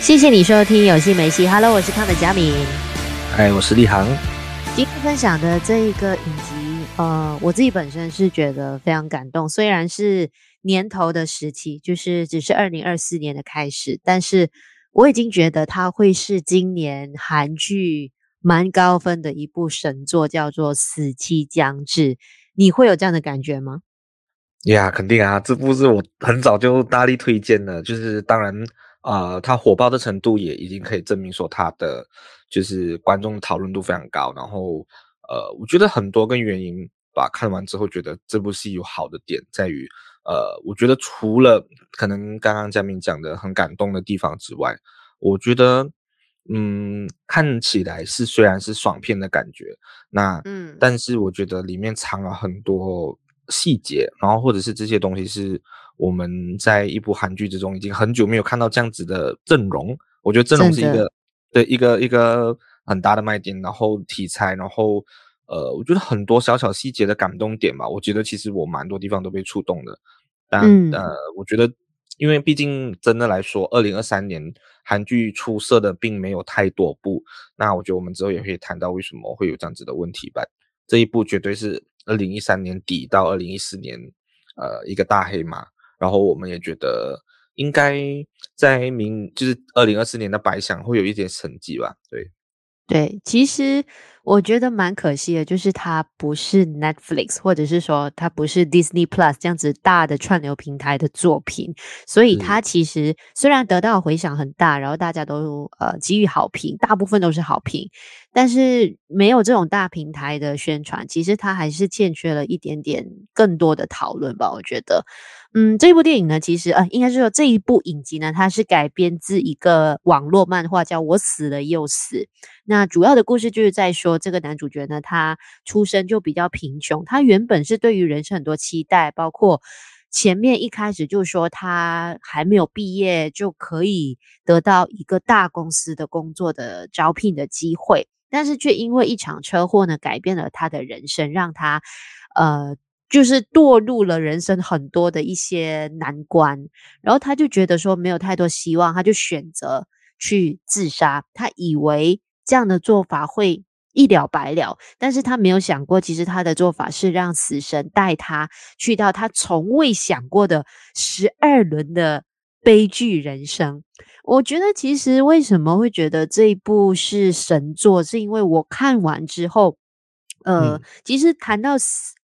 谢谢你收听有戏没戏，Hello，我是康的佳敏，嗨，我是立航。今天分享的这一个影集，呃，我自己本身是觉得非常感动。虽然是年头的时期，就是只是二零二四年的开始，但是我已经觉得它会是今年韩剧蛮高分的一部神作，叫做《死期将至》。你会有这样的感觉吗？呀，yeah, 肯定啊，这部是我很早就大力推荐的，就是当然。啊、呃，它火爆的程度也已经可以证明说它的就是观众讨论度非常高。然后，呃，我觉得很多跟原因吧，看完之后觉得这部戏有好的点在于，呃，我觉得除了可能刚刚佳明讲的很感动的地方之外，我觉得，嗯，看起来是虽然是爽片的感觉，那嗯，但是我觉得里面藏了很多细节，然后或者是这些东西是。我们在一部韩剧之中已经很久没有看到这样子的阵容，我觉得阵容是一个对一个一个很大的卖点。然后题材，然后呃，我觉得很多小小细节的感动点吧，我觉得其实我蛮多地方都被触动的。但、嗯、呃，我觉得因为毕竟真的来说，二零二三年韩剧出色的并没有太多部。那我觉得我们之后也可以谈到为什么会有这样子的问题吧。这一部绝对是二零一三年底到二零一四年呃一个大黑马。然后我们也觉得应该在明就是二零二四年的百想会有一点成绩吧，对，对，其实我觉得蛮可惜的，就是它不是 Netflix 或者是说它不是 Disney Plus 这样子大的串流平台的作品，所以它其实虽然得到回响很大，然后大家都呃给予好评，大部分都是好评，但是没有这种大平台的宣传，其实它还是欠缺了一点点更多的讨论吧，我觉得。嗯，这部电影呢，其实呃，应该是说这一部影集呢，它是改编自一个网络漫画，叫《我死了又死》。那主要的故事就是在说，这个男主角呢，他出生就比较贫穷，他原本是对于人生很多期待，包括前面一开始就说他还没有毕业就可以得到一个大公司的工作的招聘的机会，但是却因为一场车祸呢，改变了他的人生，让他呃。就是堕入了人生很多的一些难关，然后他就觉得说没有太多希望，他就选择去自杀。他以为这样的做法会一了百了，但是他没有想过，其实他的做法是让死神带他去到他从未想过的十二轮的悲剧人生。我觉得其实为什么会觉得这一部是神作，是因为我看完之后，呃，嗯、其实谈到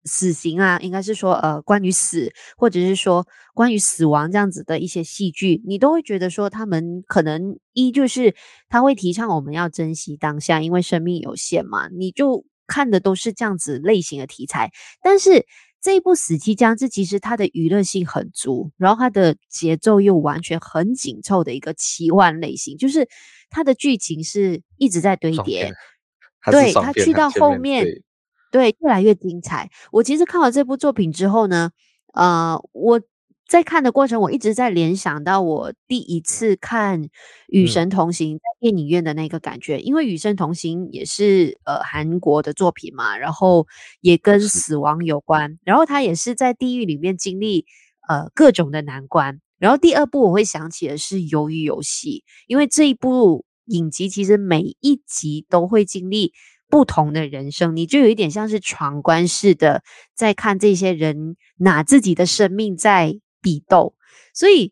死。刑啊，应该是说，呃，关于死，或者是说关于死亡这样子的一些戏剧，你都会觉得说，他们可能一就是他会提倡我们要珍惜当下，因为生命有限嘛，你就看的都是这样子类型的题材。但是这一部《死期将至》其实它的娱乐性很足，然后它的节奏又完全很紧凑的一个奇幻类型，就是它的剧情是一直在堆叠，对，它去到后面。对，越来越精彩。我其实看完这部作品之后呢，呃，我在看的过程，我一直在联想到我第一次看《与神同行》在电影院的那个感觉，嗯、因为《与神同行》也是呃韩国的作品嘛，然后也跟死亡有关，然后他也是在地狱里面经历呃各种的难关。然后第二部我会想起的是《鱿鱼游戏》，因为这一部影集其实每一集都会经历。不同的人生，你就有一点像是闯关似的，在看这些人拿自己的生命在比斗。所以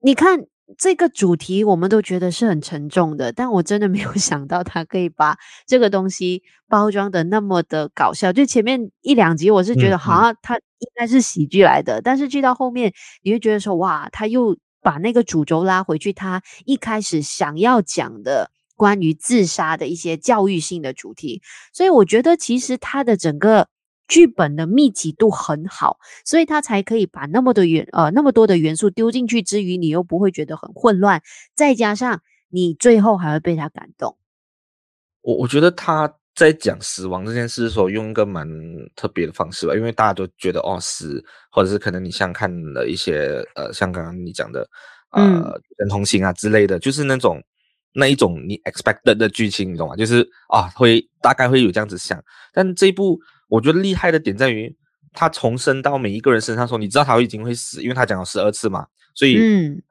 你看这个主题，我们都觉得是很沉重的，但我真的没有 想到他可以把这个东西包装的那么的搞笑。就前面一两集，我是觉得好像他应该是喜剧来的，嗯嗯，但是去到后面，你会觉得说哇，他又把那个主轴拉回去，他一开始想要讲的。关于自杀的一些教育性的主题，所以我觉得其实它的整个剧本的密集度很好，所以它才可以把那么多元呃那么多的元素丢进去之余，你又不会觉得很混乱，再加上你最后还会被他感动。我我觉得他在讲死亡这件事的时候，用一个蛮特别的方式吧，因为大家都觉得哦死，或者是可能你像看了一些呃像刚刚你讲的呃人同行啊之类的，就是那种。那一种你 expected 的剧情，你懂吗？就是啊，会大概会有这样子想。但这一部我觉得厉害的点在于，他重生到每一个人身上说，你知道他会已经会死，因为他讲了十二次嘛，所以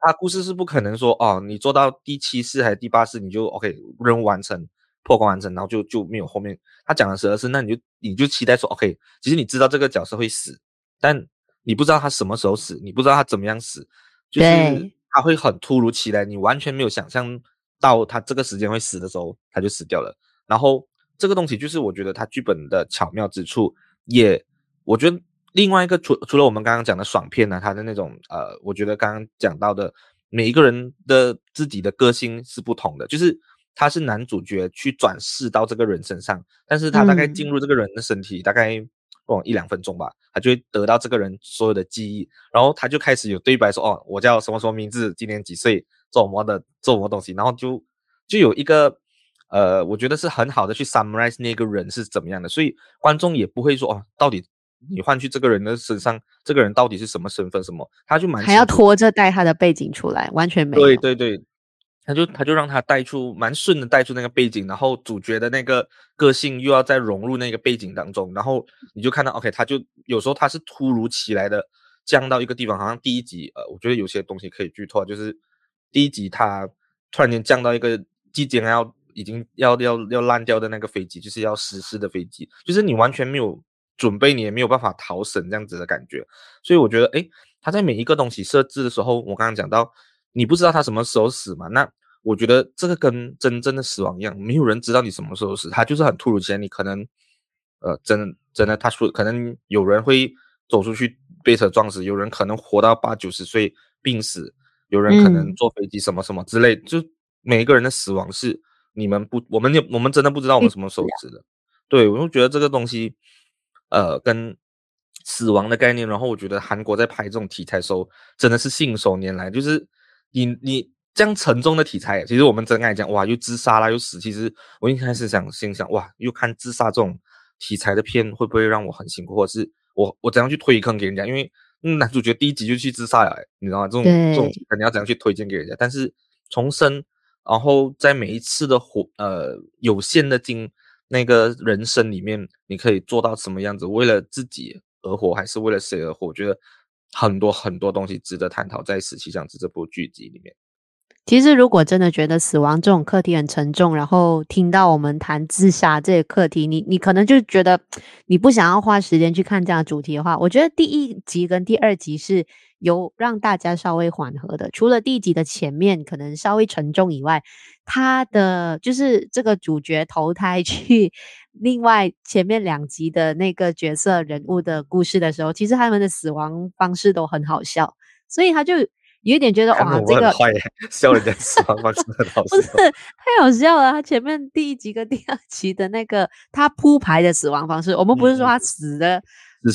他故事是不可能说哦，你做到第七次还是第八次你就 OK 任务完成破关完成，然后就就没有后面。他讲了十二次，那你就你就期待说 OK，其实你知道这个角色会死，但你不知道他什么时候死，你不知道他怎么样死，就是他会很突如其来，你完全没有想象到他这个时间会死的时候，他就死掉了。然后这个东西就是我觉得他剧本的巧妙之处，也我觉得另外一个除除了我们刚刚讲的爽片呢、啊，他的那种呃，我觉得刚刚讲到的每一个人的自己的个性是不同的，就是他是男主角去转世到这个人身上，但是他大概进入这个人的身体大概哦一两分钟吧，他就会得到这个人所有的记忆，然后他就开始有对白说哦，我叫什么什么名字，今年几岁，做什么的做什么东西，然后就就有一个。呃，我觉得是很好的去 summarize 那个人是怎么样的，所以观众也不会说哦，到底你换去这个人的身上，这个人到底是什么身份什么，他就蛮还要拖着带他的背景出来，完全没有。对对对，他就他就让他带出蛮顺的带出那个背景，然后主角的那个个性又要再融入那个背景当中，然后你就看到 OK，他就有时候他是突如其来的降到一个地方，好像第一集呃，我觉得有些东西可以剧透，就是第一集他突然间降到一个即将要。已经要要要烂掉的那个飞机，就是要失事的飞机，就是你完全没有准备，你也没有办法逃生这样子的感觉。所以我觉得，诶，他在每一个东西设置的时候，我刚刚讲到，你不知道他什么时候死嘛？那我觉得这个跟真正的死亡一样，没有人知道你什么时候死，他就是很突如其来，你可能，呃，真真的他说，可能有人会走出去被车撞死，有人可能活到八九十岁病死，有人可能坐飞机什么什么之类，嗯、就每一个人的死亡是。你们不，我们也我们真的不知道我们什么时候死的，对，我就觉得这个东西，呃，跟死亡的概念，然后我觉得韩国在拍这种题材的时候，真的是信手拈来，就是你你这样沉重的题材，其实我们真爱讲，哇，又自杀啦，又死，其实我一开始想心想，哇，又看自杀这种题材的片，会不会让我很辛苦，或者是我我怎样去推坑给人家？因为男主角第一集就去自杀了，你知道吗？这种这种肯定要怎样去推荐给人家？但是重生。然后在每一次的活，呃，有限的经那个人生里面，你可以做到什么样子？为了自己而活，还是为了谁而活？我觉得很多很多东西值得探讨，在《死期将至》这部剧集里面。其实，如果真的觉得死亡这种课题很沉重，然后听到我们谈自杀这个课题，你你可能就觉得你不想要花时间去看这样主题的话，我觉得第一集跟第二集是有让大家稍微缓和的。除了第一集的前面可能稍微沉重以外，他的就是这个主角投胎去另外前面两集的那个角色人物的故事的时候，其实他们的死亡方式都很好笑，所以他就。有一点觉得哇，这个笑人家死亡方式很好笑，不是太好笑了。他前面第一集跟第二集的那个他铺排的死亡方式，我们不是说他死的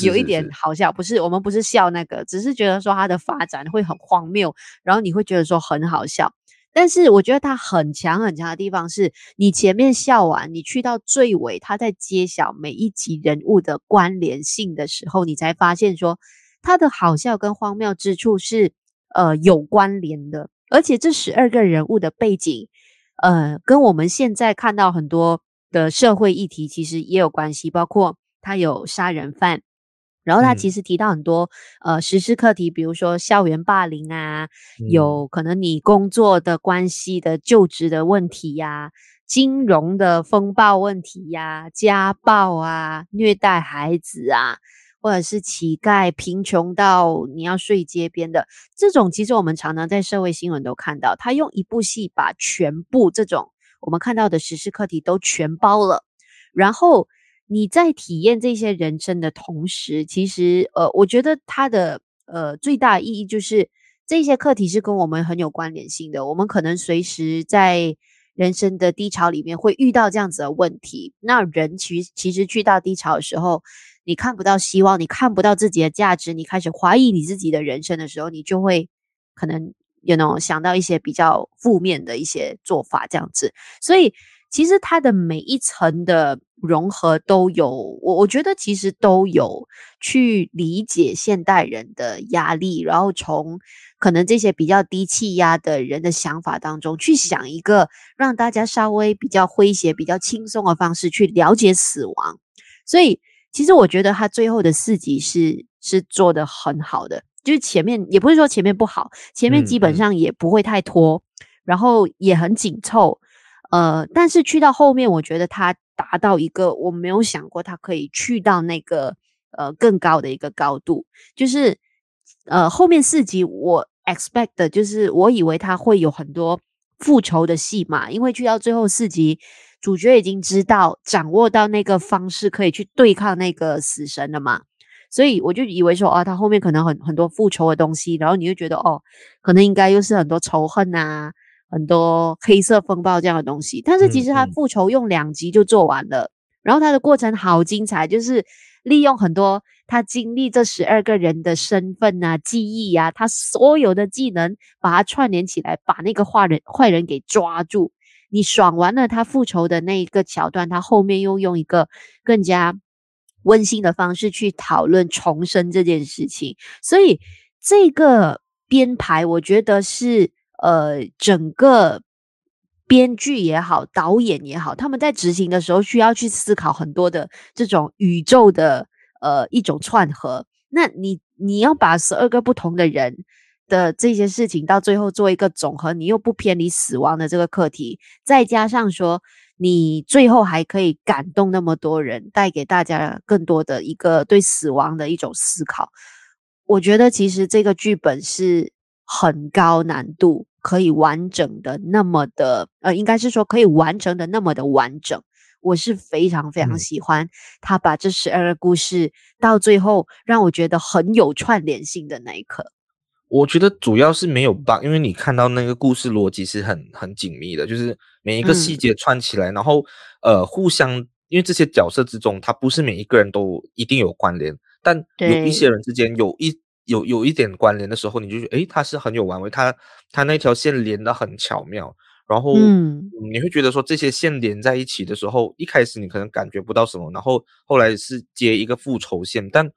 有一点好笑，不是我们不是笑那个，只是觉得说他的发展会很荒谬，然后你会觉得说很好笑。但是我觉得他很强很强的地方是，你前面笑完，你去到最尾，他在揭晓每一集人物的关联性的时候，你才发现说他的好笑跟荒谬之处是。呃，有关联的，而且这十二个人物的背景，呃，跟我们现在看到很多的社会议题其实也有关系，包括他有杀人犯，然后他其实提到很多、嗯、呃时事课题，比如说校园霸凌啊，嗯、有可能你工作的关系的就职的问题呀、啊，金融的风暴问题呀、啊，家暴啊，虐待孩子啊。或者是乞丐贫穷到你要睡街边的这种，其实我们常常在社会新闻都看到，他用一部戏把全部这种我们看到的时事课题都全包了。然后你在体验这些人生的同时，其实呃，我觉得它的呃最大意义就是这些课题是跟我们很有关联性的。我们可能随时在人生的低潮里面会遇到这样子的问题。那人其其实去到低潮的时候。你看不到希望，你看不到自己的价值，你开始怀疑你自己的人生的时候，你就会可能有那种想到一些比较负面的一些做法，这样子。所以其实它的每一层的融合都有，我我觉得其实都有去理解现代人的压力，然后从可能这些比较低气压的人的想法当中去想一个让大家稍微比较诙谐、比较轻松的方式去了解死亡，所以。其实我觉得他最后的四集是是做得很好的，就是前面也不是说前面不好，前面基本上也不会太拖，嗯嗯、然后也很紧凑，呃，但是去到后面，我觉得他达到一个我没有想过他可以去到那个呃更高的一个高度，就是呃后面四集我 expect 的就是我以为他会有很多复仇的戏码，因为去到最后四集。主角已经知道掌握到那个方式可以去对抗那个死神了嘛，所以我就以为说啊，他后面可能很很多复仇的东西，然后你就觉得哦，可能应该又是很多仇恨啊，很多黑色风暴这样的东西。但是其实他复仇用两集就做完了，嗯嗯、然后他的过程好精彩，就是利用很多他经历这十二个人的身份啊、记忆啊，他所有的技能把它串联起来，把那个坏人坏人给抓住。你爽完了他复仇的那一个桥段，他后面又用一个更加温馨的方式去讨论重生这件事情，所以这个编排我觉得是呃整个编剧也好，导演也好，他们在执行的时候需要去思考很多的这种宇宙的呃一种串合。那你你要把十二个不同的人。的这些事情到最后做一个总和，你又不偏离死亡的这个课题，再加上说你最后还可以感动那么多人，带给大家更多的一个对死亡的一种思考。我觉得其实这个剧本是很高难度，可以完整的那么的，呃，应该是说可以完成的那么的完整。我是非常非常喜欢他把这十二个故事到最后让我觉得很有串联性的那一刻。我觉得主要是没有 bug，因为你看到那个故事逻辑是很很紧密的，就是每一个细节串起来，嗯、然后呃互相，因为这些角色之中，他不是每一个人都一定有关联，但有一些人之间有一有有一点关联的时候，你就觉得诶，他是很有玩味，他他那条线连的很巧妙，然后嗯，你会觉得说这些线连在一起的时候，一开始你可能感觉不到什么，然后后来是接一个复仇线，但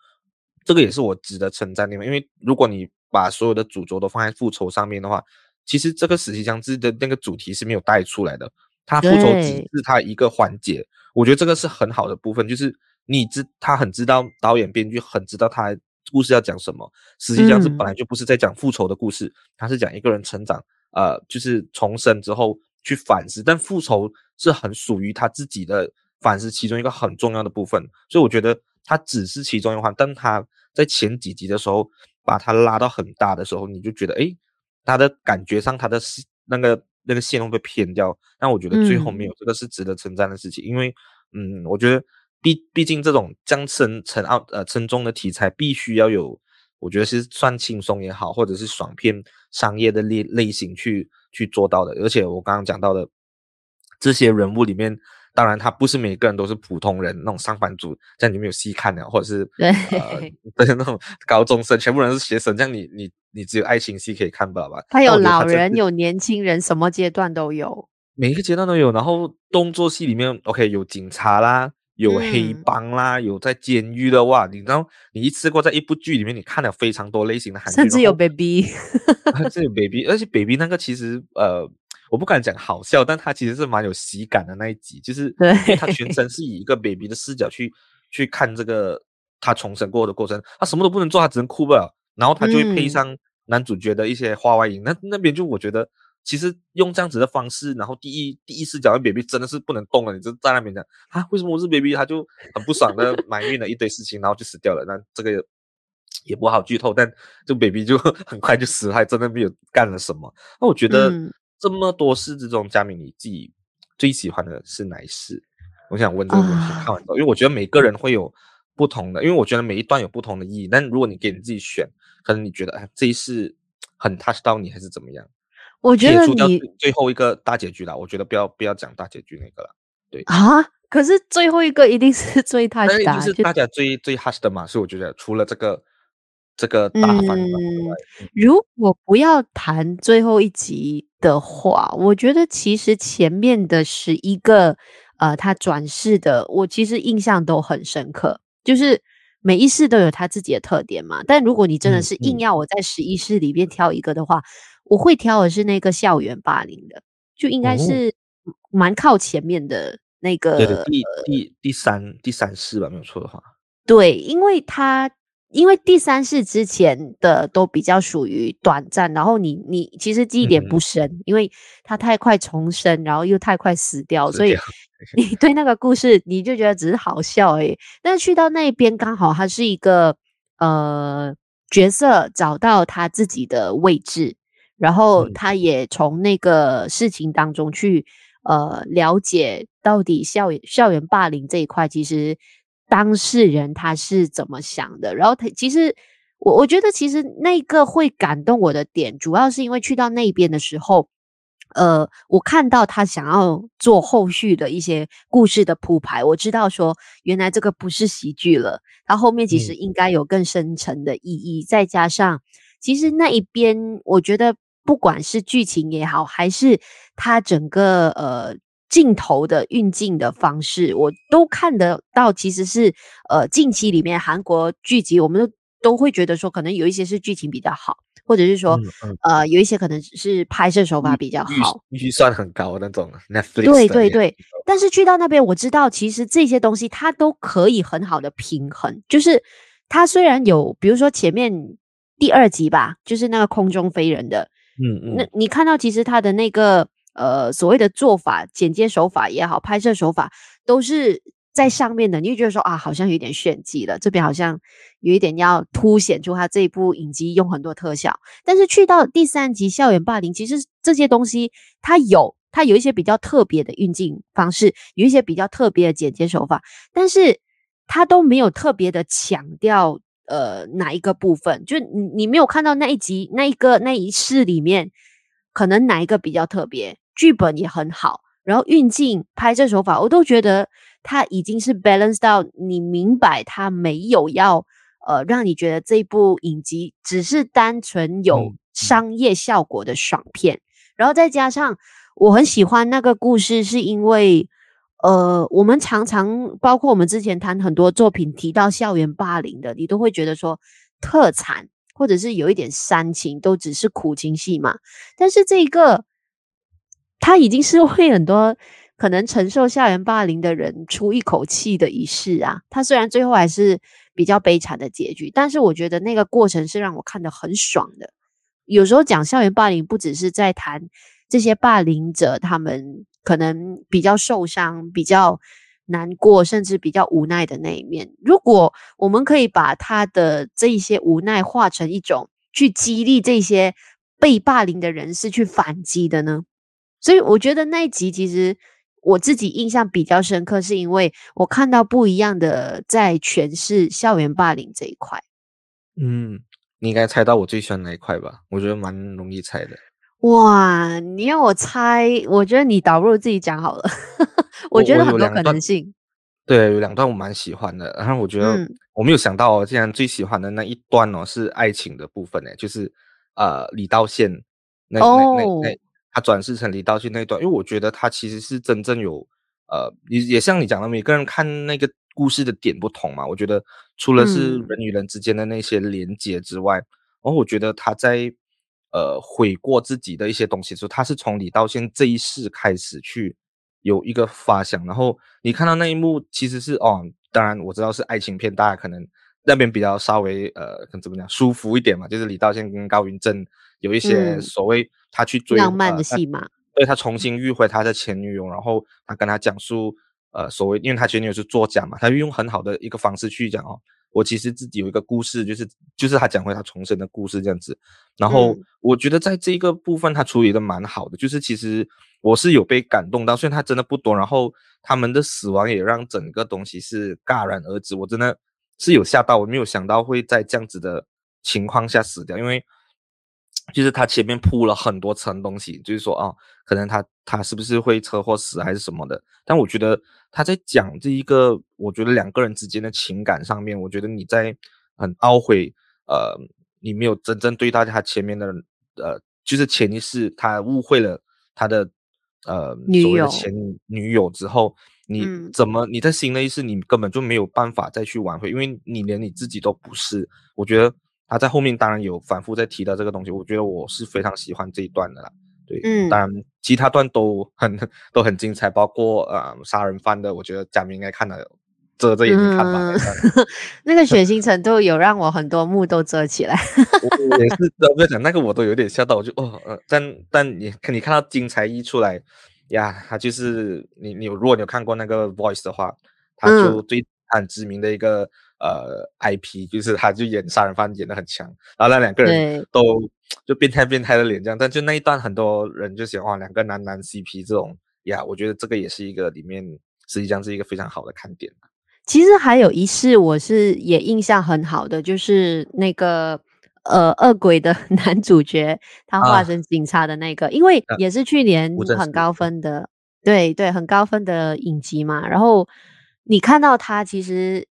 这个也是我值得称赞的，因为如果你把所有的主轴都放在复仇上面的话，其实这个死期将至的那个主题是没有带出来的。他复仇只是他一个环节，我觉得这个是很好的部分，就是你知他很知道导演编剧很知道他故事要讲什么。实际上是本来就不是在讲复仇的故事，他是讲一个人成长，呃，就是重生之后去反思。但复仇是很属于他自己的反思其中一个很重要的部分，所以我觉得他只是其中一环，但他在前几集的时候。把它拉到很大的时候，你就觉得，诶，他的感觉上，他的那个那个线会被偏掉。但我觉得最后没有，这个是值得称赞的事情。嗯、因为，嗯，我觉得毕毕竟这种将沉沉奥呃沉重的题材，必须要有，我觉得是算轻松也好，或者是爽片商业的类类型去去做到的。而且我刚刚讲到的这些人物里面。当然，他不是每个人都是普通人，那种上班族，这样你没有戏看的，或者是对，呃，对那种高中生，全部人是学生，这样你你你只有爱情戏可以看吧吧？他有老人，有年轻人，什么阶段都有，每一个阶段都有。然后动作戏里面，OK，有警察啦，有黑帮啦，嗯、有在监狱的哇，你知道，你一次过在一部剧里面，你看了非常多类型的韩剧，甚至有 baby，甚至有 baby，而且 baby 那个其实呃。我不敢讲好笑，但他其实是蛮有喜感的那一集，就是因为他全程是以一 个 baby 的视角去去看这个他重生过的过程，他什么都不能做，他只能哭不了，然后他就会配上男主角的一些话外音，嗯、那那边就我觉得其实用这样子的方式，然后第一第一视角的 baby 真的是不能动了，你就在那边讲啊，为什么我是 baby？他就很不爽的 埋怨了一堆事情，然后就死掉了。那这个也不好剧透，但就 baby 就很快就死了，还真的没有干了什么。那我觉得。嗯这么多事之中，佳明你自己最喜欢的是哪一世？我想问这个问题。看完之后，因为我觉得每个人会有不同的，因为我觉得每一段有不同的意义。但如果你给你自己选，可能你觉得哎，这一世很 touch 到你，还是怎么样？我觉得你最后一个大结局了，我觉得不要不要讲大结局那个了。对啊，可是最后一个一定是 最的，就是大家最最 touch 的嘛。所以我觉得除了这个这个大反转之外，嗯，如果不要谈最后一集。的话，我觉得其实前面的十一个，呃，他转世的，我其实印象都很深刻，就是每一世都有它自己的特点嘛。但如果你真的是硬要我在十一世里面挑一个的话，嗯嗯、我会挑的是那个校园霸凌的，就应该是蛮靠前面的那个，对对，第第第三第三世吧，没有错的话。对，因为他因为第三世之前的都比较属于短暂，然后你你其实记忆点不深，嗯、因为他太快重生，然后又太快死掉，所以你对那个故事你就觉得只是好笑诶。但是去到那边刚好他是一个呃角色找到他自己的位置，然后他也从那个事情当中去呃了解到底校园校园霸凌这一块其实。当事人他是怎么想的？然后他其实我我觉得其实那个会感动我的点，主要是因为去到那边的时候，呃，我看到他想要做后续的一些故事的铺排，我知道说原来这个不是喜剧了，他后面其实应该有更深层的意义。嗯、再加上其实那一边，我觉得不管是剧情也好，还是他整个呃。镜头的运镜的方式，我都看得到，其实是呃近期里面韩国剧集，我们都都会觉得说，可能有一些是剧情比较好，或者是说、嗯嗯、呃有一些可能是拍摄手法比较好，预算很高那种 Netflix。对对对，但是去到那边，我知道其实这些东西它都可以很好的平衡，就是它虽然有，比如说前面第二集吧，就是那个空中飞人的，嗯嗯，那你看到其实它的那个。呃，所谓的做法、剪接手法也好，拍摄手法都是在上面的，你就觉得说啊，好像有点炫技了。这边好像有一点要凸显出他这一部影集用很多特效，但是去到第三集校园霸凌，其实这些东西它有，它有一些比较特别的运镜方式，有一些比较特别的剪接手法，但是它都没有特别的强调呃哪一个部分，就你你没有看到那一集那一个那一世里面可能哪一个比较特别。剧本也很好，然后运镜、拍摄手法，我都觉得它已经是 balance 到你明白，它没有要呃让你觉得这部影集只是单纯有商业效果的爽片。嗯、然后再加上我很喜欢那个故事，是因为呃我们常常包括我们之前谈很多作品提到校园霸凌的，你都会觉得说特惨，或者是有一点煽情，都只是苦情戏嘛。但是这个。他已经是为很多可能承受校园霸凌的人出一口气的仪式啊。他虽然最后还是比较悲惨的结局，但是我觉得那个过程是让我看得很爽的。有时候讲校园霸凌，不只是在谈这些霸凌者他们可能比较受伤、比较难过，甚至比较无奈的那一面。如果我们可以把他的这一些无奈化成一种去激励这些被霸凌的人士去反击的呢？所以我觉得那一集其实我自己印象比较深刻，是因为我看到不一样的在诠释校园霸凌这一块。嗯，你应该猜到我最喜欢哪一块吧？我觉得蛮容易猜的。哇，你要我猜，我觉得你导入自己讲好了。我觉得很多可能性。对，有两段我蛮喜欢的。然后我觉得我没有想到，竟然最喜欢的那一段哦，是爱情的部分呢，就是呃李道宪。那那那他转世成李道宪那一段，因为我觉得他其实是真正有，呃，也也像你讲的，每个人看那个故事的点不同嘛。我觉得除了是人与人之间的那些连接之外，然后、嗯、我觉得他在呃悔过自己的一些东西的时候，他是从李道宪这一世开始去有一个发想。然后你看到那一幕，其实是哦，当然我知道是爱情片，大家可能那边比较稍微呃，怎么讲舒服一点嘛，就是李道宪跟高云正。有一些所谓他去追浪漫的戏码，对，他重新遇回他的前女友，然后他跟他讲述，呃，所谓因为他前女友是作家嘛，他就用很好的一个方式去讲哦，我其实自己有一个故事，就是就是他讲回他重生的故事这样子。然后我觉得在这个部分他处理的蛮好的，就是其实我是有被感动到，虽然他真的不多，然后他们的死亡也让整个东西是戛然而止，我真的是有吓到，我没有想到会在这样子的情况下死掉，因为。就是他前面铺了很多层东西，就是说啊，可能他他是不是会车祸死还是什么的？但我觉得他在讲这一个，我觉得两个人之间的情感上面，我觉得你在很懊悔，呃，你没有真正对待他前面的，呃，就是前一世他误会了他的呃所谓的前女友之后，你怎么你在新的一世你根本就没有办法再去挽回，因为你连你自己都不是，我觉得。他在后面当然有反复在提到这个东西，我觉得我是非常喜欢这一段的啦。对，嗯，当然其他段都很都很精彩，包括呃杀人犯的，我觉得嘉明应该看了遮着眼睛看吧。嗯、那个血腥程度有让我很多幕都遮起来。我也是，我在讲那个我都有点吓到，我就哦，呃、但但你你看到精彩一出来呀，他就是你你如果你有看过那个 Voice 的话，他就最很知名的一个、嗯、呃 IP，就是他就演杀人犯演的很强，然后那两个人都就变态变态的脸这样，但就那一段很多人就喜欢哇两个男男 CP 这种呀，我觉得这个也是一个里面实际上是一个非常好的看点。其实还有一世，我是也印象很好的，就是那个呃恶鬼的 男主角，他化身警察的那个，啊、因为也是去年很高分的，啊、对对，很高分的影集嘛。然后你看到他，其实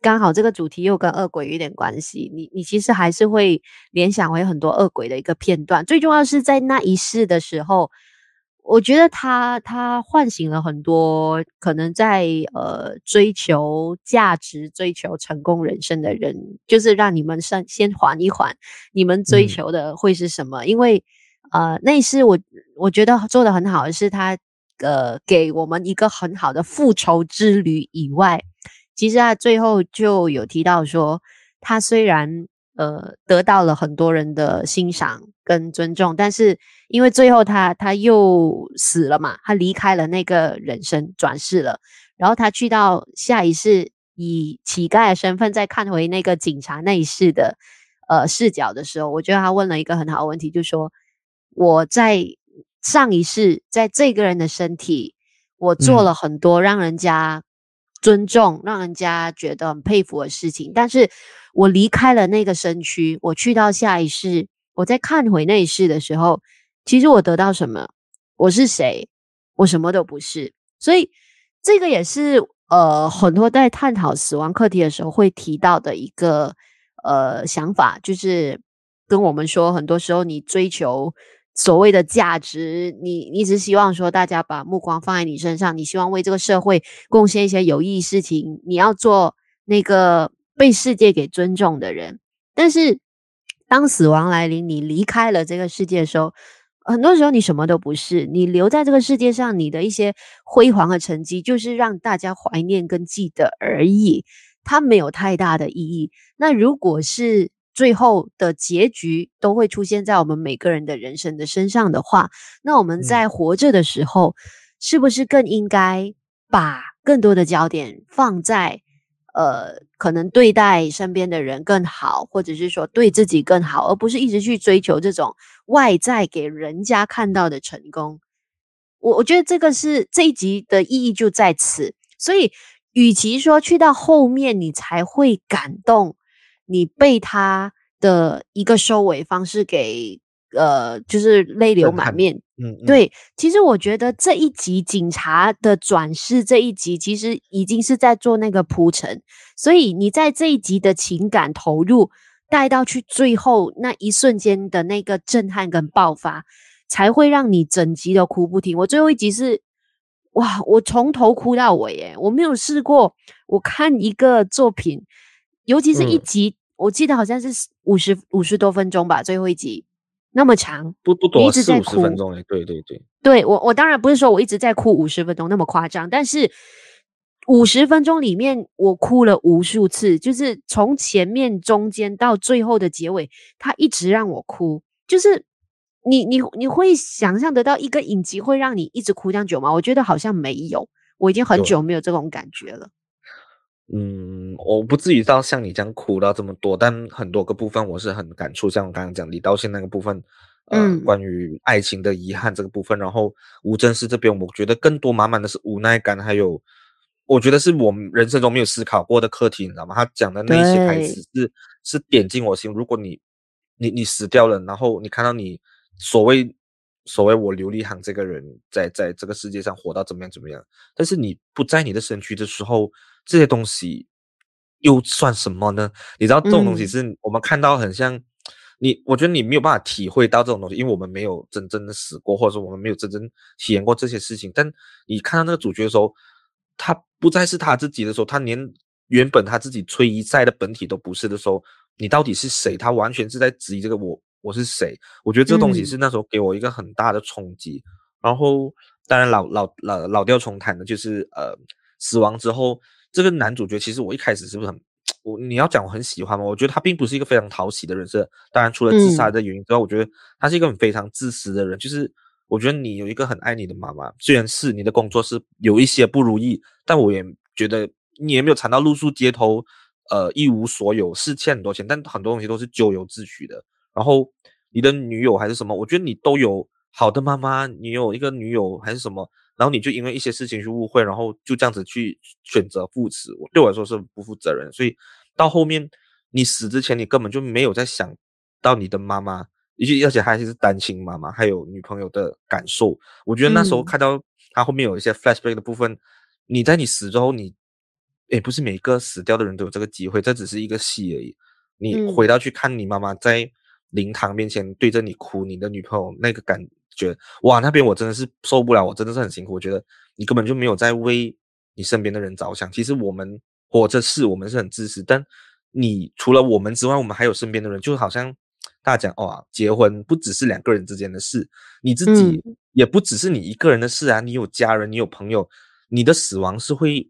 刚好这个主题又跟恶鬼有点关系，你你其实还是会联想回很多恶鬼的一个片段。最重要是在那一世的时候。我觉得他他唤醒了很多可能在呃追求价值、追求成功人生的人，就是让你们先先缓一缓，你们追求的会是什么？嗯、因为呃，那是我我觉得做得很好的是他呃给我们一个很好的复仇之旅以外，其实他最后就有提到说，他虽然呃得到了很多人的欣赏跟尊重，但是。因为最后他他又死了嘛，他离开了那个人生，转世了。然后他去到下一世，以乞丐的身份再看回那个警察那一世的呃视角的时候，我觉得他问了一个很好的问题，就是说我在上一世，在这个人的身体，我做了很多让人家尊重、让人家觉得很佩服的事情，但是我离开了那个身躯，我去到下一世，我再看回那一世的时候。其实我得到什么？我是谁？我什么都不是。所以这个也是呃很多在探讨死亡课题的时候会提到的一个呃想法，就是跟我们说，很多时候你追求所谓的价值，你你只希望说大家把目光放在你身上，你希望为这个社会贡献一些有意义事情，你要做那个被世界给尊重的人。但是当死亡来临，你离开了这个世界的时候，很多时候你什么都不是，你留在这个世界上，你的一些辉煌的成绩，就是让大家怀念跟记得而已，它没有太大的意义。那如果是最后的结局都会出现在我们每个人的人生的身上的话，那我们在活着的时候，是不是更应该把更多的焦点放在？呃，可能对待身边的人更好，或者是说对自己更好，而不是一直去追求这种外在给人家看到的成功。我我觉得这个是这一集的意义就在此。所以，与其说去到后面你才会感动，你被他的一个收尾方式给。呃，就是泪流满面。嗯，嗯，对。其实我觉得这一集警察的转世这一集，其实已经是在做那个铺陈。所以你在这一集的情感投入带到去最后那一瞬间的那个震撼跟爆发，才会让你整集都哭不停。我最后一集是哇，我从头哭到尾，耶，我没有试过。我看一个作品，尤其是一集，嗯、我记得好像是五十五十多分钟吧，最后一集。那么长，不不多，四五十分钟哎，对对对，对我我当然不是说我一直在哭五十分钟那么夸张，但是五十分钟里面我哭了无数次，就是从前面、中间到最后的结尾，他一直让我哭。就是你你你会想象得到一个影集会让你一直哭这样久吗？我觉得好像没有，我已经很久没有这种感觉了。嗯，我不至于到像你这样哭到这么多，但很多个部分我是很感触，像我刚刚讲李道宪那个部分，呃，嗯、关于爱情的遗憾这个部分，然后吴镇世这边，我觉得更多满满的是无奈感，还有我觉得是我们人生中没有思考过的课题，你知道吗？他讲的那些台词是是点进我心。如果你你你死掉了，然后你看到你所谓所谓我刘立航这个人在在这个世界上活到怎么样怎么样，但是你不在你的身躯的时候。这些东西又算什么呢？你知道这种东西是我们看到很像、嗯、你，我觉得你没有办法体会到这种东西，因为我们没有真正的死过，或者说我们没有真正体验过这些事情。但你看到那个主角的时候，他不再是他自己的时候，他连原本他自己崔一赛的本体都不是的时候，你到底是谁？他完全是在质疑这个我，我是谁？我觉得这个东西是那时候给我一个很大的冲击。嗯、然后当然老老老老调重弹的就是呃，死亡之后。这个男主角其实我一开始是不是很我你要讲我很喜欢吗？我觉得他并不是一个非常讨喜的人设。当然除了自杀的原因之外，嗯、我觉得他是一个很非常自私的人。就是我觉得你有一个很爱你的妈妈，虽然是你的工作是有一些不如意，但我也觉得你也没有惨到露宿街头，呃一无所有，是欠很多钱，但很多东西都是咎由自取的。然后你的女友还是什么，我觉得你都有好的妈妈，你有一个女友还是什么。然后你就因为一些事情去误会，然后就这样子去选择赴死，我对我来说是不负责任。所以到后面你死之前，你根本就没有在想到你的妈妈，而且而且还是单亲妈妈，还有女朋友的感受。我觉得那时候看到他后面有一些 flashback 的部分，嗯、你在你死之后，你也不是每个死掉的人都有这个机会，这只是一个戏而已。你回到去看你妈妈在灵堂面前对着你哭，你的女朋友那个感。觉得哇，那边我真的是受不了，我真的是很辛苦。我觉得你根本就没有在为你身边的人着想。其实我们活着是我们是很自私，但你除了我们之外，我们还有身边的人。就好像大家讲哦，结婚不只是两个人之间的事，你自己也不只是你一个人的事啊。你有家人，你有朋友，你的死亡是会，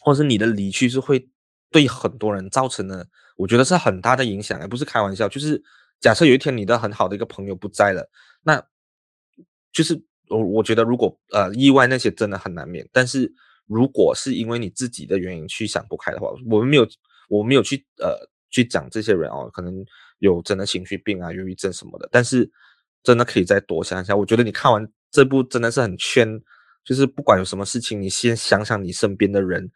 或者是你的离去是会对很多人造成的，我觉得是很大的影响，也不是开玩笑。就是假设有一天你的很好的一个朋友不在了，那。就是我我觉得如果呃意外那些真的很难免，但是如果是因为你自己的原因去想不开的话，我们没有我没有去呃去讲这些人哦，可能有真的情绪病啊、忧郁症什么的，但是真的可以再多想一下。我觉得你看完这部真的是很圈，就是不管有什么事情，你先想想你身边的人，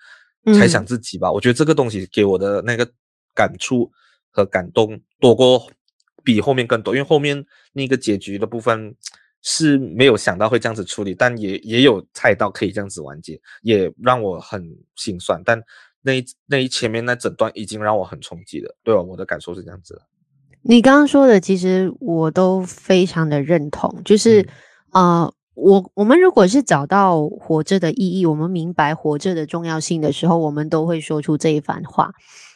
才想自己吧。嗯、我觉得这个东西给我的那个感触和感动多过比后面更多，因为后面那个结局的部分。是没有想到会这样子处理，但也也有猜到可以这样子完结，也让我很心酸。但那一那一前面那整段已经让我很冲击了，对吧？我的感受是这样子的。你刚刚说的，其实我都非常的认同。就是呃，我我们如果是找到活着的意义，我们明白活着的重要性的时候，我们都会说出这一番话。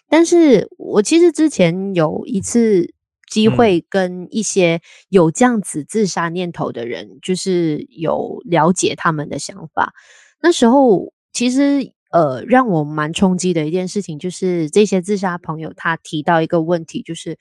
但是我其实之前有一次。机会跟一些有这样子自杀念头的人，嗯、就是有了解他们的想法。那时候其实呃，让我蛮冲击的一件事情，就是这些自杀朋友他提到一个问题，就是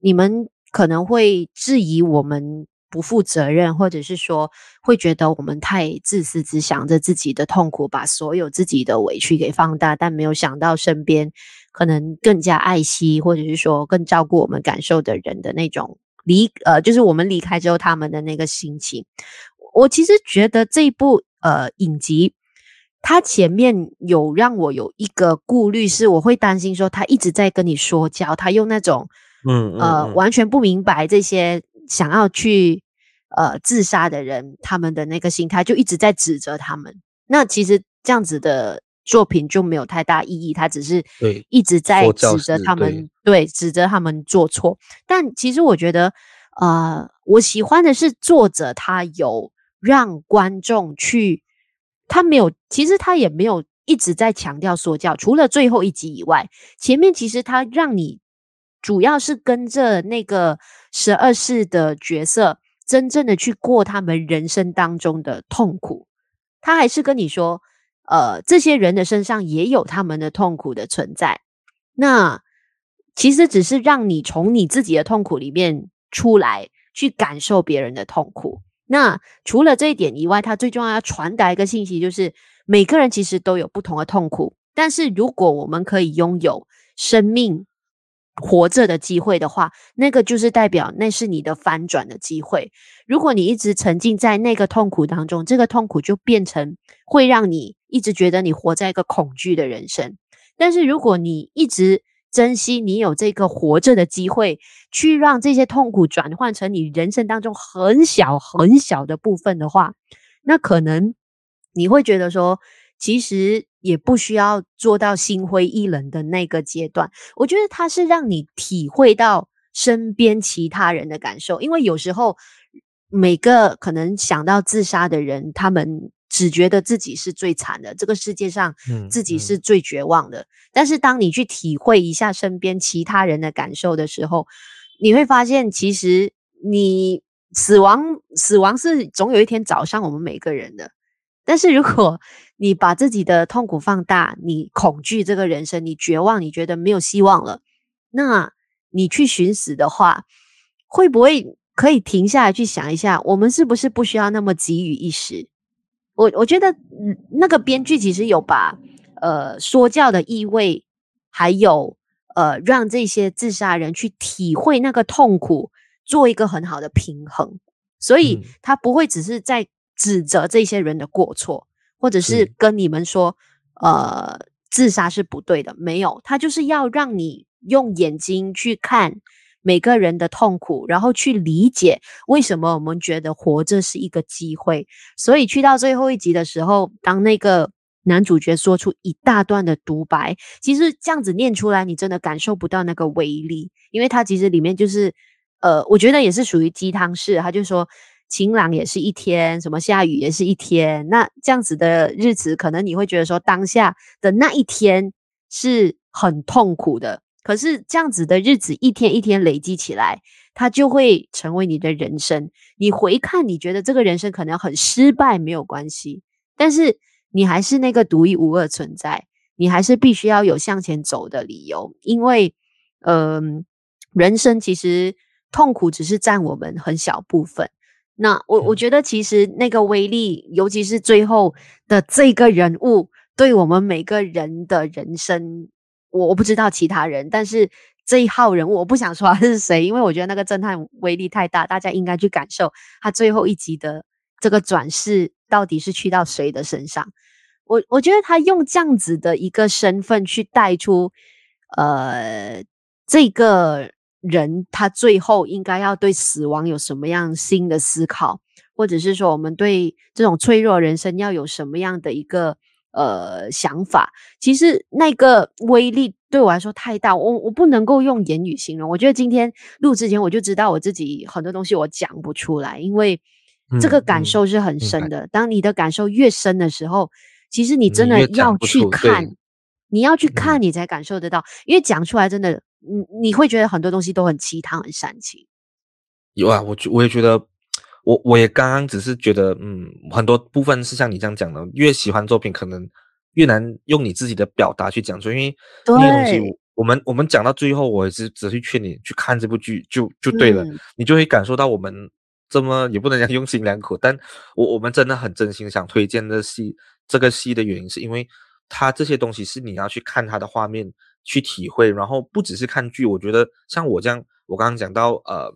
你们可能会质疑我们不负责任，或者是说会觉得我们太自私，只想着自己的痛苦，把所有自己的委屈给放大，但没有想到身边。可能更加爱惜，或者是说更照顾我们感受的人的那种离呃，就是我们离开之后他们的那个心情。我其实觉得这一部呃影集，它前面有让我有一个顾虑，是我会担心说他一直在跟你说教，他用那种嗯，呃完全不明白这些想要去呃自杀的人他们的那个心态，就一直在指责他们。那其实这样子的。作品就没有太大意义，他只是一直在指责他们，对，对，指责他们做错。但其实我觉得，呃，我喜欢的是作者他有让观众去，他没有，其实他也没有一直在强调说教，除了最后一集以外，前面其实他让你主要是跟着那个十二世的角色，真正的去过他们人生当中的痛苦，他还是跟你说。呃，这些人的身上也有他们的痛苦的存在。那其实只是让你从你自己的痛苦里面出来，去感受别人的痛苦。那除了这一点以外，他最重要要传达一个信息，就是每个人其实都有不同的痛苦。但是如果我们可以拥有生命，活着的机会的话，那个就是代表那是你的翻转的机会。如果你一直沉浸在那个痛苦当中，这个痛苦就变成会让你一直觉得你活在一个恐惧的人生。但是如果你一直珍惜你有这个活着的机会，去让这些痛苦转换成你人生当中很小很小的部分的话，那可能你会觉得说，其实。也不需要做到心灰意冷的那个阶段，我觉得它是让你体会到身边其他人的感受，因为有时候每个可能想到自杀的人，他们只觉得自己是最惨的，这个世界上自己是最绝望的。嗯嗯、但是当你去体会一下身边其他人的感受的时候，你会发现，其实你死亡，死亡是总有一天找上我们每个人的。但是如果你把自己的痛苦放大，你恐惧这个人生，你绝望，你觉得没有希望了，那你去寻死的话，会不会可以停下来去想一下，我们是不是不需要那么急于一时？我我觉得，那个编剧其实有把呃说教的意味，还有呃让这些自杀人去体会那个痛苦，做一个很好的平衡，所以他不会只是在指责这些人的过错，或者是跟你们说呃自杀是不对的，没有，他就是要让你用眼睛去看。每个人的痛苦，然后去理解为什么我们觉得活着是一个机会。所以去到最后一集的时候，当那个男主角说出一大段的独白，其实这样子念出来，你真的感受不到那个威力，因为他其实里面就是，呃，我觉得也是属于鸡汤式。他就说晴朗也是一天，什么下雨也是一天。那这样子的日子，可能你会觉得说当下的那一天是很痛苦的。可是这样子的日子一天一天累积起来，它就会成为你的人生。你回看，你觉得这个人生可能很失败，没有关系，但是你还是那个独一无二存在，你还是必须要有向前走的理由。因为，嗯、人生其实痛苦只是占我们很小部分。那我我觉得，其实那个威力，尤其是最后的这个人物，对我们每个人的人生。我我不知道其他人，但是这一号人物我不想说他是谁，因为我觉得那个侦探威力太大，大家应该去感受他最后一集的这个转世到底是去到谁的身上。我我觉得他用这样子的一个身份去带出，呃，这个人他最后应该要对死亡有什么样新的思考，或者是说我们对这种脆弱人生要有什么样的一个。呃，想法其实那个威力对我来说太大，我我不能够用言语形容。我觉得今天录之前我就知道我自己很多东西我讲不出来，因为这个感受是很深的。嗯嗯、当你的感受越深的时候，其实你真的要去看，你，要去看，你才感受得到。嗯、因为讲出来真的，你你会觉得很多东西都很鸡汤、很煽情。有啊，我我也觉得。我我也刚刚只是觉得，嗯，很多部分是像你这样讲的，越喜欢作品，可能越难用你自己的表达去讲出，因为那些东西，我们我们讲到最后，我也是只是劝你去看这部剧，就就对了，嗯，你就会感受到我们这么也不能讲用心良苦，但我我们真的很真心想推荐的戏，这个戏的原因是因为它这些东西是你要去看它的画面去体会，然后不只是看剧，我觉得像我这样，我刚刚讲到呃。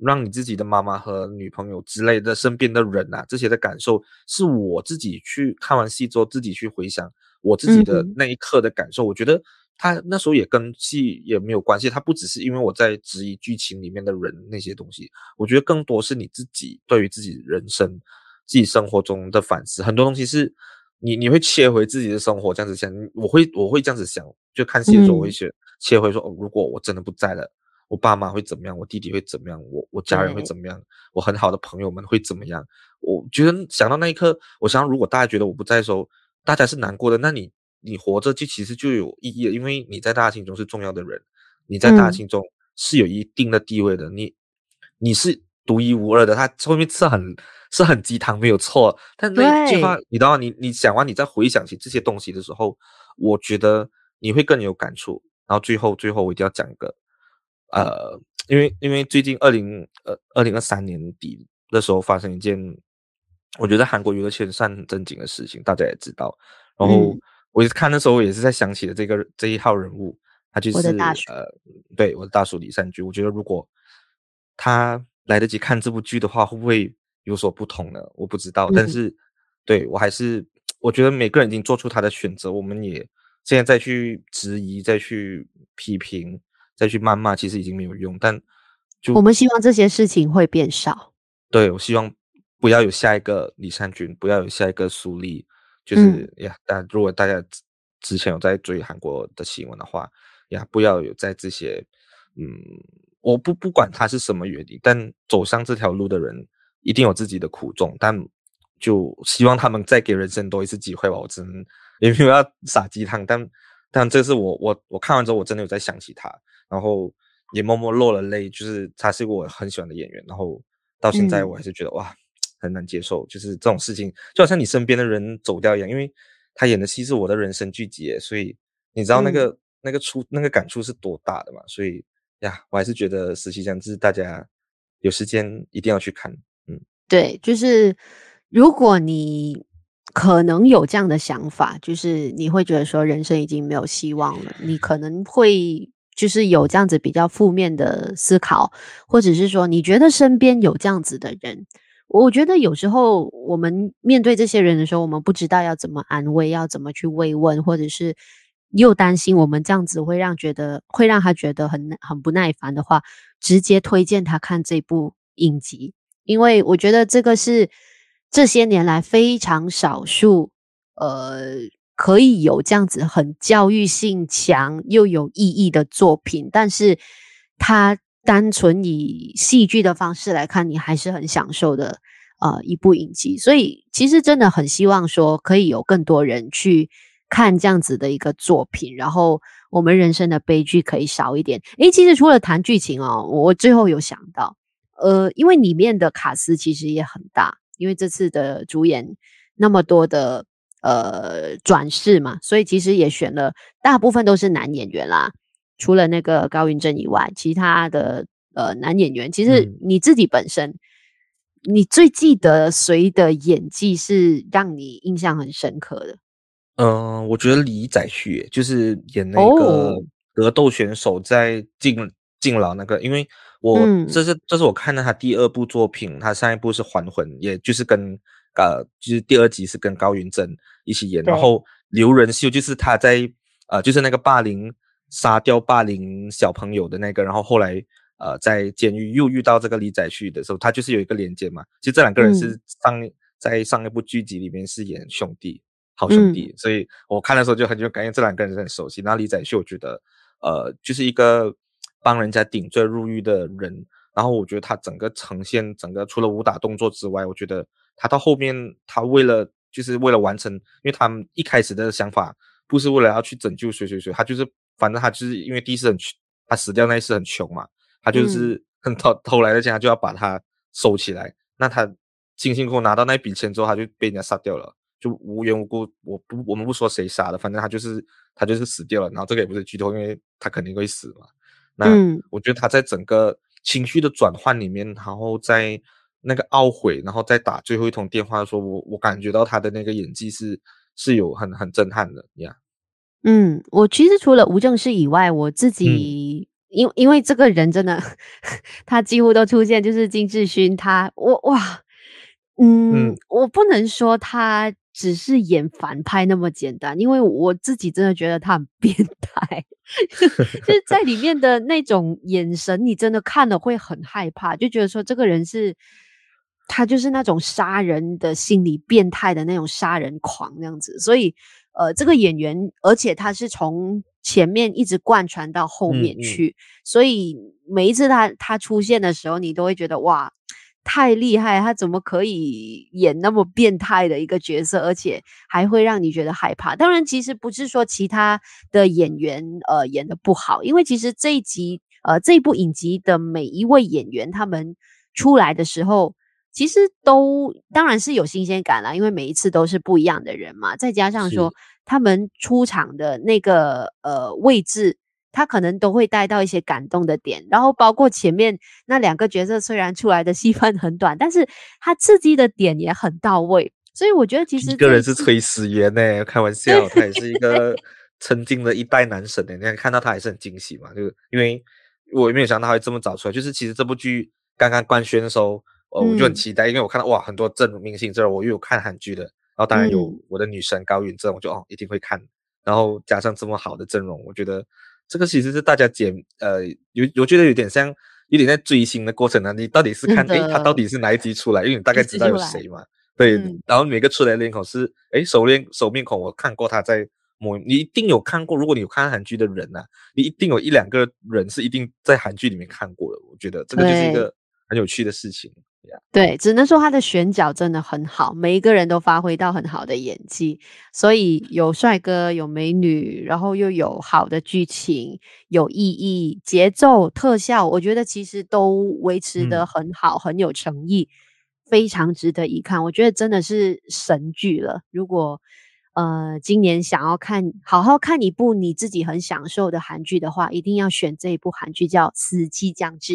让你自己的妈妈和女朋友之类的身边的人啊，这些的感受是我自己去看完戏之后自己去回想我自己的那一刻的感受。嗯、我觉得他那时候也跟戏也没有关系，他不只是因为我在质疑剧情里面的人那些东西，我觉得更多是你自己对于自己人生、自己生活中的反思。很多东西是你你会切回自己的生活这样子想，我会我会这样子想，就看戏的时候我会切切回说，哦，如果我真的不在了。我爸妈会怎么样？我弟弟会怎么样？我我家人会怎么样？我很好的朋友们会怎么样？我觉得想到那一刻，我想如果大家觉得我不在的时候，大家是难过的，那你你活着就其实就有意义了，因为你在大家心中是重要的人，你在大家心中是有一定的地位的，嗯、你你是独一无二的。他后面是很是很鸡汤，没有错。但那句话，你知道，你你讲完，你再回想起这些东西的时候，我觉得你会更有感触。然后最后最后，我一定要讲一个。呃，因为因为最近二零呃二零二三年底的时候发生一件，我觉得韩国娱乐圈算很正经的事情，大家也知道。然后我一看的时候，也是在想起了这个这一号人物，他就是呃，对，我的大叔李善均。我觉得如果他来得及看这部剧的话，会不会有所不同呢？我不知道，但是对我还是我觉得每个人已经做出他的选择，我们也现在再去质疑，再去批评。再去谩骂，其实已经没有用。但就我们希望这些事情会变少。对，我希望不要有下一个李善均，不要有下一个苏丽。就是、嗯、呀，但如果大家之前有在追韩国的新闻的话，呀，不要有在这些，嗯，我不不管他是什么原因，但走上这条路的人一定有自己的苦衷。但就希望他们再给人生多一次机会吧。我真也没有要撒鸡汤，但但这是我我我看完之后，我真的有在想起他。然后也默默落了泪，就是他是一个我很喜欢的演员，然后到现在我还是觉得、嗯、哇，很难接受，就是这种事情，就好像你身边的人走掉一样，因为他演的戏是我的人生剧集，所以你知道那个、嗯、那个触那个感触是多大的嘛？所以呀，我还是觉得实习将至大家有时间一定要去看。嗯，对，就是如果你可能有这样的想法，就是你会觉得说人生已经没有希望了，你可能会。就是有这样子比较负面的思考，或者是说你觉得身边有这样子的人，我觉得有时候我们面对这些人的时候，我们不知道要怎么安慰，要怎么去慰问，或者是又担心我们这样子会让觉得会让他觉得很很不耐烦的话，直接推荐他看这部影集，因为我觉得这个是这些年来非常少数，呃。可以有这样子很教育性强又有意义的作品，但是它单纯以戏剧的方式来看，你还是很享受的呃一部影集。所以其实真的很希望说可以有更多人去看这样子的一个作品，然后我们人生的悲剧可以少一点。诶，其实除了谈剧情哦，我最后有想到，呃，因为里面的卡司其实也很大，因为这次的主演那么多的。呃，转世嘛，所以其实也选了大部分都是男演员啦，除了那个高云正以外，其他的呃男演员，其实你自己本身，嗯、你最记得谁的演技是让你印象很深刻的？嗯、呃，我觉得李宰旭就是演那个格斗选手在进进牢那个，因为我、嗯、这是这是我看到他第二部作品，他上一部是还魂，也就是跟。呃，就是第二集是跟高云真一起演，然后刘仁秀就是他在呃，就是那个霸凌杀掉霸凌小朋友的那个，然后后来呃在监狱又遇到这个李宰旭的时候，他就是有一个连接嘛。其实这两个人是上、嗯、在上一部剧集里面是演兄弟，好兄弟，嗯、所以我看的时候就很就感觉，这两个人很熟悉。那李宰旭我觉得呃就是一个帮人家顶罪入狱的人，然后我觉得他整个呈现整个除了武打动作之外，我觉得。他到后面，他为了就是为了完成，因为他们一开始的想法不是为了要去拯救谁谁谁，他就是反正他就是因为第一次很穷，他死掉那一次很穷嘛，他就是很偷偷来的钱，他就要把他收起来。那他辛辛苦苦拿到那笔钱之后，他就被人家杀掉了，就无缘无故，我不我们不说谁杀的，反正他就是他就是死掉了。然后这个也不是剧透，因为他肯定会死嘛。那我觉得他在整个情绪的转换里面，然后在。那个懊悔，然后再打最后一通电话，说我我感觉到他的那个演技是是有很很震撼的呀。嗯，我其实除了吴正式以外，我自己、嗯、因因为这个人真的，他几乎都出现，就是金志勋，他我哇，嗯，嗯我不能说他只是演反派那么简单，因为我自己真的觉得他很 变态。就是在里面的那种眼神，你真的看了会很害怕，就觉得说这个人是。他就是那种杀人的心理变态的那种杀人狂那样子，所以呃，这个演员，而且他是从前面一直贯穿到后面去，嗯嗯、所以每一次他他出现的时候，你都会觉得哇，太厉害！他怎么可以演那么变态的一个角色，而且还会让你觉得害怕？当然，其实不是说其他的演员呃演得不好，因为其实这一集呃这一部影集的每一位演员他们出来的时候。其实都当然是有新鲜感啦，因为每一次都是不一样的人嘛，再加上说他们出场的那个呃位置，他可能都会带到一些感动的点，然后包括前面那两个角色虽然出来的戏份很短，但是他刺激的点也很到位，所以我觉得其实一个人是崔始源呢，开玩笑，他也是一个曾经的一代男神呢，你看看到他还是很惊喜嘛，就是因为我也没有想到他会这么早出来，就是其实这部剧刚刚官宣的时候。呃，我就很期待，嗯、因为我看到哇，很多正明星这儿，我又有看韩剧的，然后当然有我的女神高允贞，我就哦一定会看，然后加上这么好的阵容，我觉得这个其实是大家解呃有，我觉得有点像有点在追星的过程呢、啊。你到底是看诶他到底是哪一集出来？因为你大概知道有谁嘛，对，嗯、然后每个出来的脸孔是诶熟脸熟面孔，我看过他在某，你一定有看过，如果你有看韩剧的人呐、啊，你一定有一两个人是一定在韩剧里面看过的。我觉得这个就是一个很有趣的事情。对，只能说他的选角真的很好，每一个人都发挥到很好的演技，所以有帅哥，有美女，然后又有好的剧情，有意义、节奏、特效，我觉得其实都维持得很好，嗯、很有诚意。非常值得一看。我觉得真的是神剧了。如果呃今年想要看好好看一部你自己很享受的韩剧的话，一定要选这一部韩剧，叫《死期将至》。